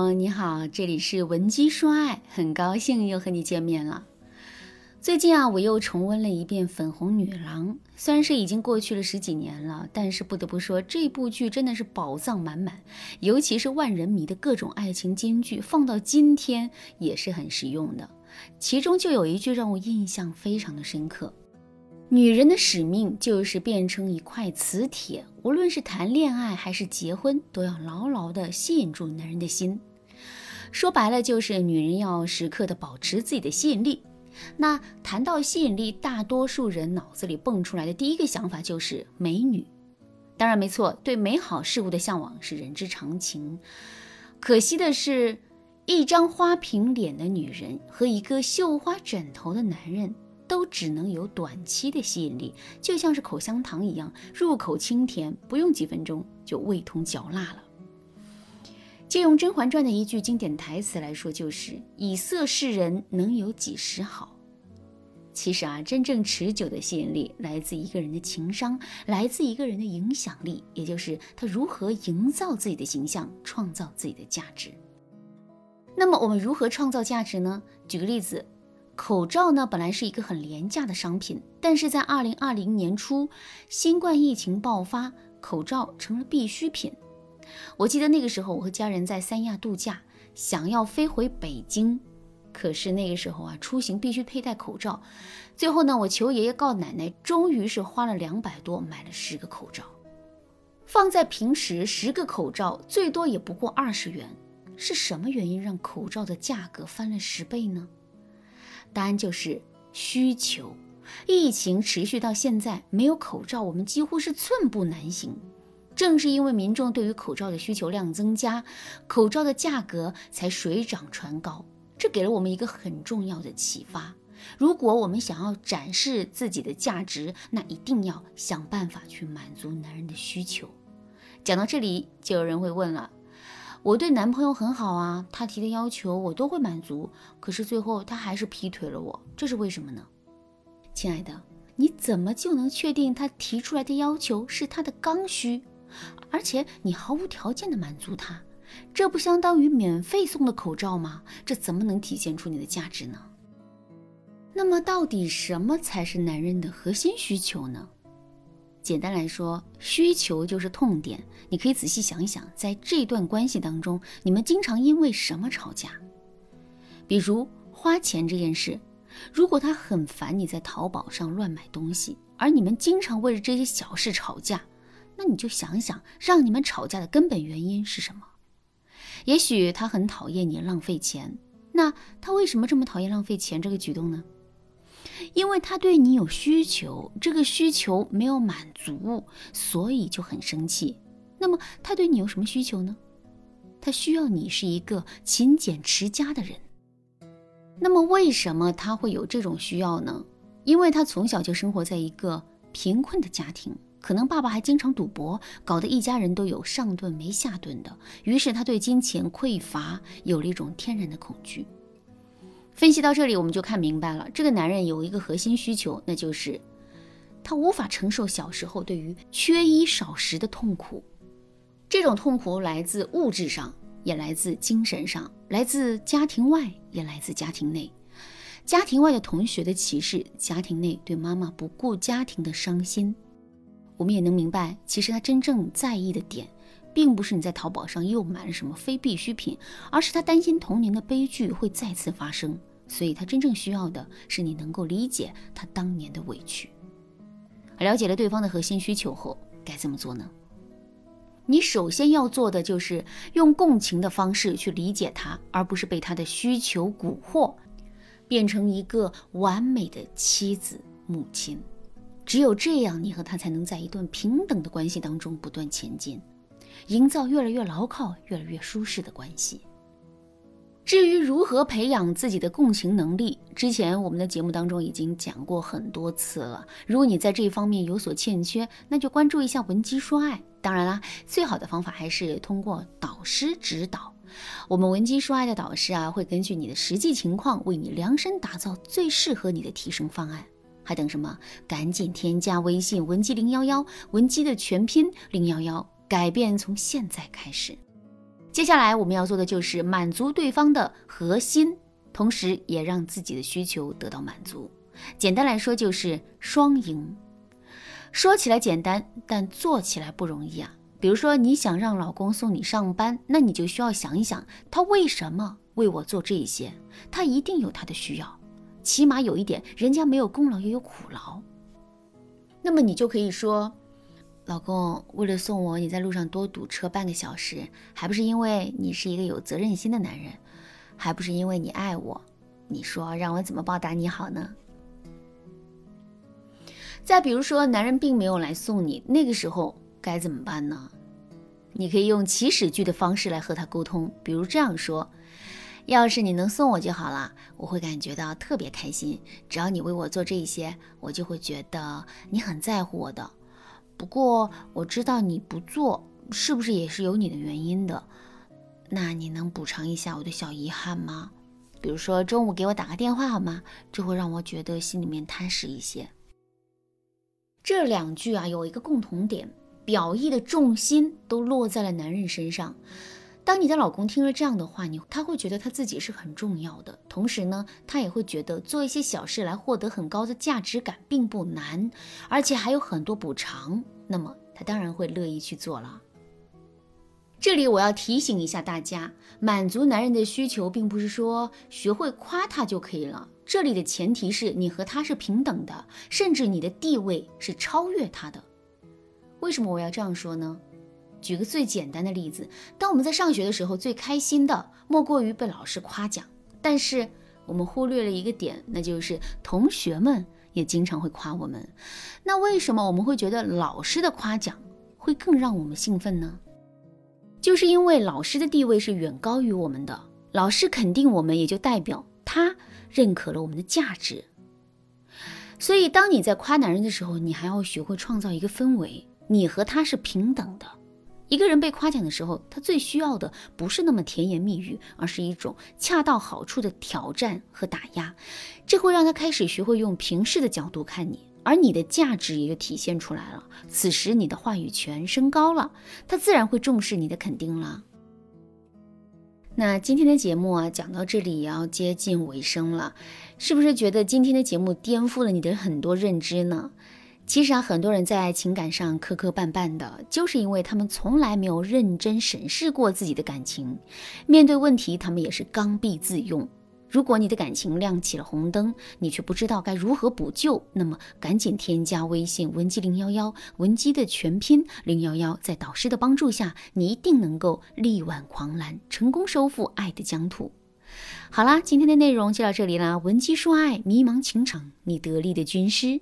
朋友，你好，这里是文姬说爱，很高兴又和你见面了。最近啊，我又重温了一遍《粉红女郎》，虽然是已经过去了十几年了，但是不得不说，这部剧真的是宝藏满满，尤其是万人迷的各种爱情金句，放到今天也是很实用的。其中就有一句让我印象非常的深刻：女人的使命就是变成一块磁铁，无论是谈恋爱还是结婚，都要牢牢的吸引住男人的心。说白了，就是女人要时刻的保持自己的吸引力。那谈到吸引力，大多数人脑子里蹦出来的第一个想法就是美女。当然没错，对美好事物的向往是人之常情。可惜的是，一张花瓶脸的女人和一个绣花枕头的男人，都只能有短期的吸引力，就像是口香糖一样，入口清甜，不用几分钟就味同嚼蜡了。借用《甄嬛传》的一句经典台词来说，就是“以色侍人，能有几时好”。其实啊，真正持久的吸引力来自一个人的情商，来自一个人的影响力，也就是他如何营造自己的形象，创造自己的价值。那么，我们如何创造价值呢？举个例子，口罩呢，本来是一个很廉价的商品，但是在二零二零年初，新冠疫情爆发，口罩成了必需品。我记得那个时候，我和家人在三亚度假，想要飞回北京，可是那个时候啊，出行必须佩戴口罩。最后呢，我求爷爷告奶奶，终于是花了两百多买了十个口罩。放在平时，十个口罩最多也不过二十元。是什么原因让口罩的价格翻了十倍呢？答案就是需求。疫情持续到现在，没有口罩，我们几乎是寸步难行。正是因为民众对于口罩的需求量增加，口罩的价格才水涨船高。这给了我们一个很重要的启发：如果我们想要展示自己的价值，那一定要想办法去满足男人的需求。讲到这里，就有人会问了：我对男朋友很好啊，他提的要求我都会满足，可是最后他还是劈腿了我，这是为什么呢？亲爱的，你怎么就能确定他提出来的要求是他的刚需？而且你毫无条件的满足他，这不相当于免费送的口罩吗？这怎么能体现出你的价值呢？那么到底什么才是男人的核心需求呢？简单来说，需求就是痛点。你可以仔细想一想，在这段关系当中，你们经常因为什么吵架？比如花钱这件事，如果他很烦你在淘宝上乱买东西，而你们经常为了这些小事吵架。那你就想想，让你们吵架的根本原因是什么？也许他很讨厌你浪费钱，那他为什么这么讨厌浪费钱这个举动呢？因为他对你有需求，这个需求没有满足，所以就很生气。那么他对你有什么需求呢？他需要你是一个勤俭持家的人。那么为什么他会有这种需要呢？因为他从小就生活在一个贫困的家庭。可能爸爸还经常赌博，搞得一家人都有上顿没下顿的。于是他对金钱匮乏有了一种天然的恐惧。分析到这里，我们就看明白了，这个男人有一个核心需求，那就是他无法承受小时候对于缺衣少食的痛苦。这种痛苦来自物质上，也来自精神上，来自家庭外，也来自家庭内。家庭外的同学的歧视，家庭内对妈妈不顾家庭的伤心。我们也能明白，其实他真正在意的点，并不是你在淘宝上又买了什么非必需品，而是他担心童年的悲剧会再次发生。所以他真正需要的是你能够理解他当年的委屈。了解了对方的核心需求后，该怎么做呢？你首先要做的就是用共情的方式去理解他，而不是被他的需求蛊惑，变成一个完美的妻子、母亲。只有这样，你和他才能在一段平等的关系当中不断前进，营造越来越牢靠、越来越舒适的关系。至于如何培养自己的共情能力，之前我们的节目当中已经讲过很多次了。如果你在这一方面有所欠缺，那就关注一下文姬说爱。当然啦，最好的方法还是通过导师指导。我们文姬说爱的导师啊，会根据你的实际情况，为你量身打造最适合你的提升方案。还等什么？赶紧添加微信文姬零幺幺，文姬的全拼零幺幺，改变从现在开始。接下来我们要做的就是满足对方的核心，同时也让自己的需求得到满足。简单来说就是双赢。说起来简单，但做起来不容易啊。比如说，你想让老公送你上班，那你就需要想一想，他为什么为我做这些？他一定有他的需要，起码有一点，人家没有功劳也有苦劳。那么你就可以说，老公为了送我，你在路上多堵车半个小时，还不是因为你是一个有责任心的男人，还不是因为你爱我？你说让我怎么报答你好呢？再比如说，男人并没有来送你，那个时候该怎么办呢？你可以用祈使句的方式来和他沟通，比如这样说：“要是你能送我就好了，我会感觉到特别开心。只要你为我做这些，我就会觉得你很在乎我的。不过我知道你不做，是不是也是有你的原因的？那你能补偿一下我的小遗憾吗？比如说中午给我打个电话好吗？这会让我觉得心里面踏实一些。”这两句啊，有一个共同点，表意的重心都落在了男人身上。当你的老公听了这样的话，你他会觉得他自己是很重要的，同时呢，他也会觉得做一些小事来获得很高的价值感并不难，而且还有很多补偿，那么他当然会乐意去做了。这里我要提醒一下大家，满足男人的需求，并不是说学会夸他就可以了。这里的前提是你和他是平等的，甚至你的地位是超越他的。为什么我要这样说呢？举个最简单的例子，当我们在上学的时候，最开心的莫过于被老师夸奖。但是我们忽略了一个点，那就是同学们也经常会夸我们。那为什么我们会觉得老师的夸奖会更让我们兴奋呢？就是因为老师的地位是远高于我们的，老师肯定我们，也就代表他。认可了我们的价值，所以当你在夸男人的时候，你还要学会创造一个氛围，你和他是平等的。一个人被夸奖的时候，他最需要的不是那么甜言蜜语，而是一种恰到好处的挑战和打压，这会让他开始学会用平视的角度看你，而你的价值也就体现出来了。此时你的话语权升高了，他自然会重视你的肯定了。那今天的节目啊，讲到这里也要接近尾声了，是不是觉得今天的节目颠覆了你的很多认知呢？其实啊，很多人在情感上磕磕绊绊的，就是因为他们从来没有认真审视过自己的感情，面对问题，他们也是刚愎自用。如果你的感情亮起了红灯，你却不知道该如何补救，那么赶紧添加微信文姬零幺幺，文姬的全拼零幺幺，在导师的帮助下，你一定能够力挽狂澜，成功收复爱的疆土。好啦，今天的内容就到这里啦，文姬说爱，迷茫情场，你得力的军师。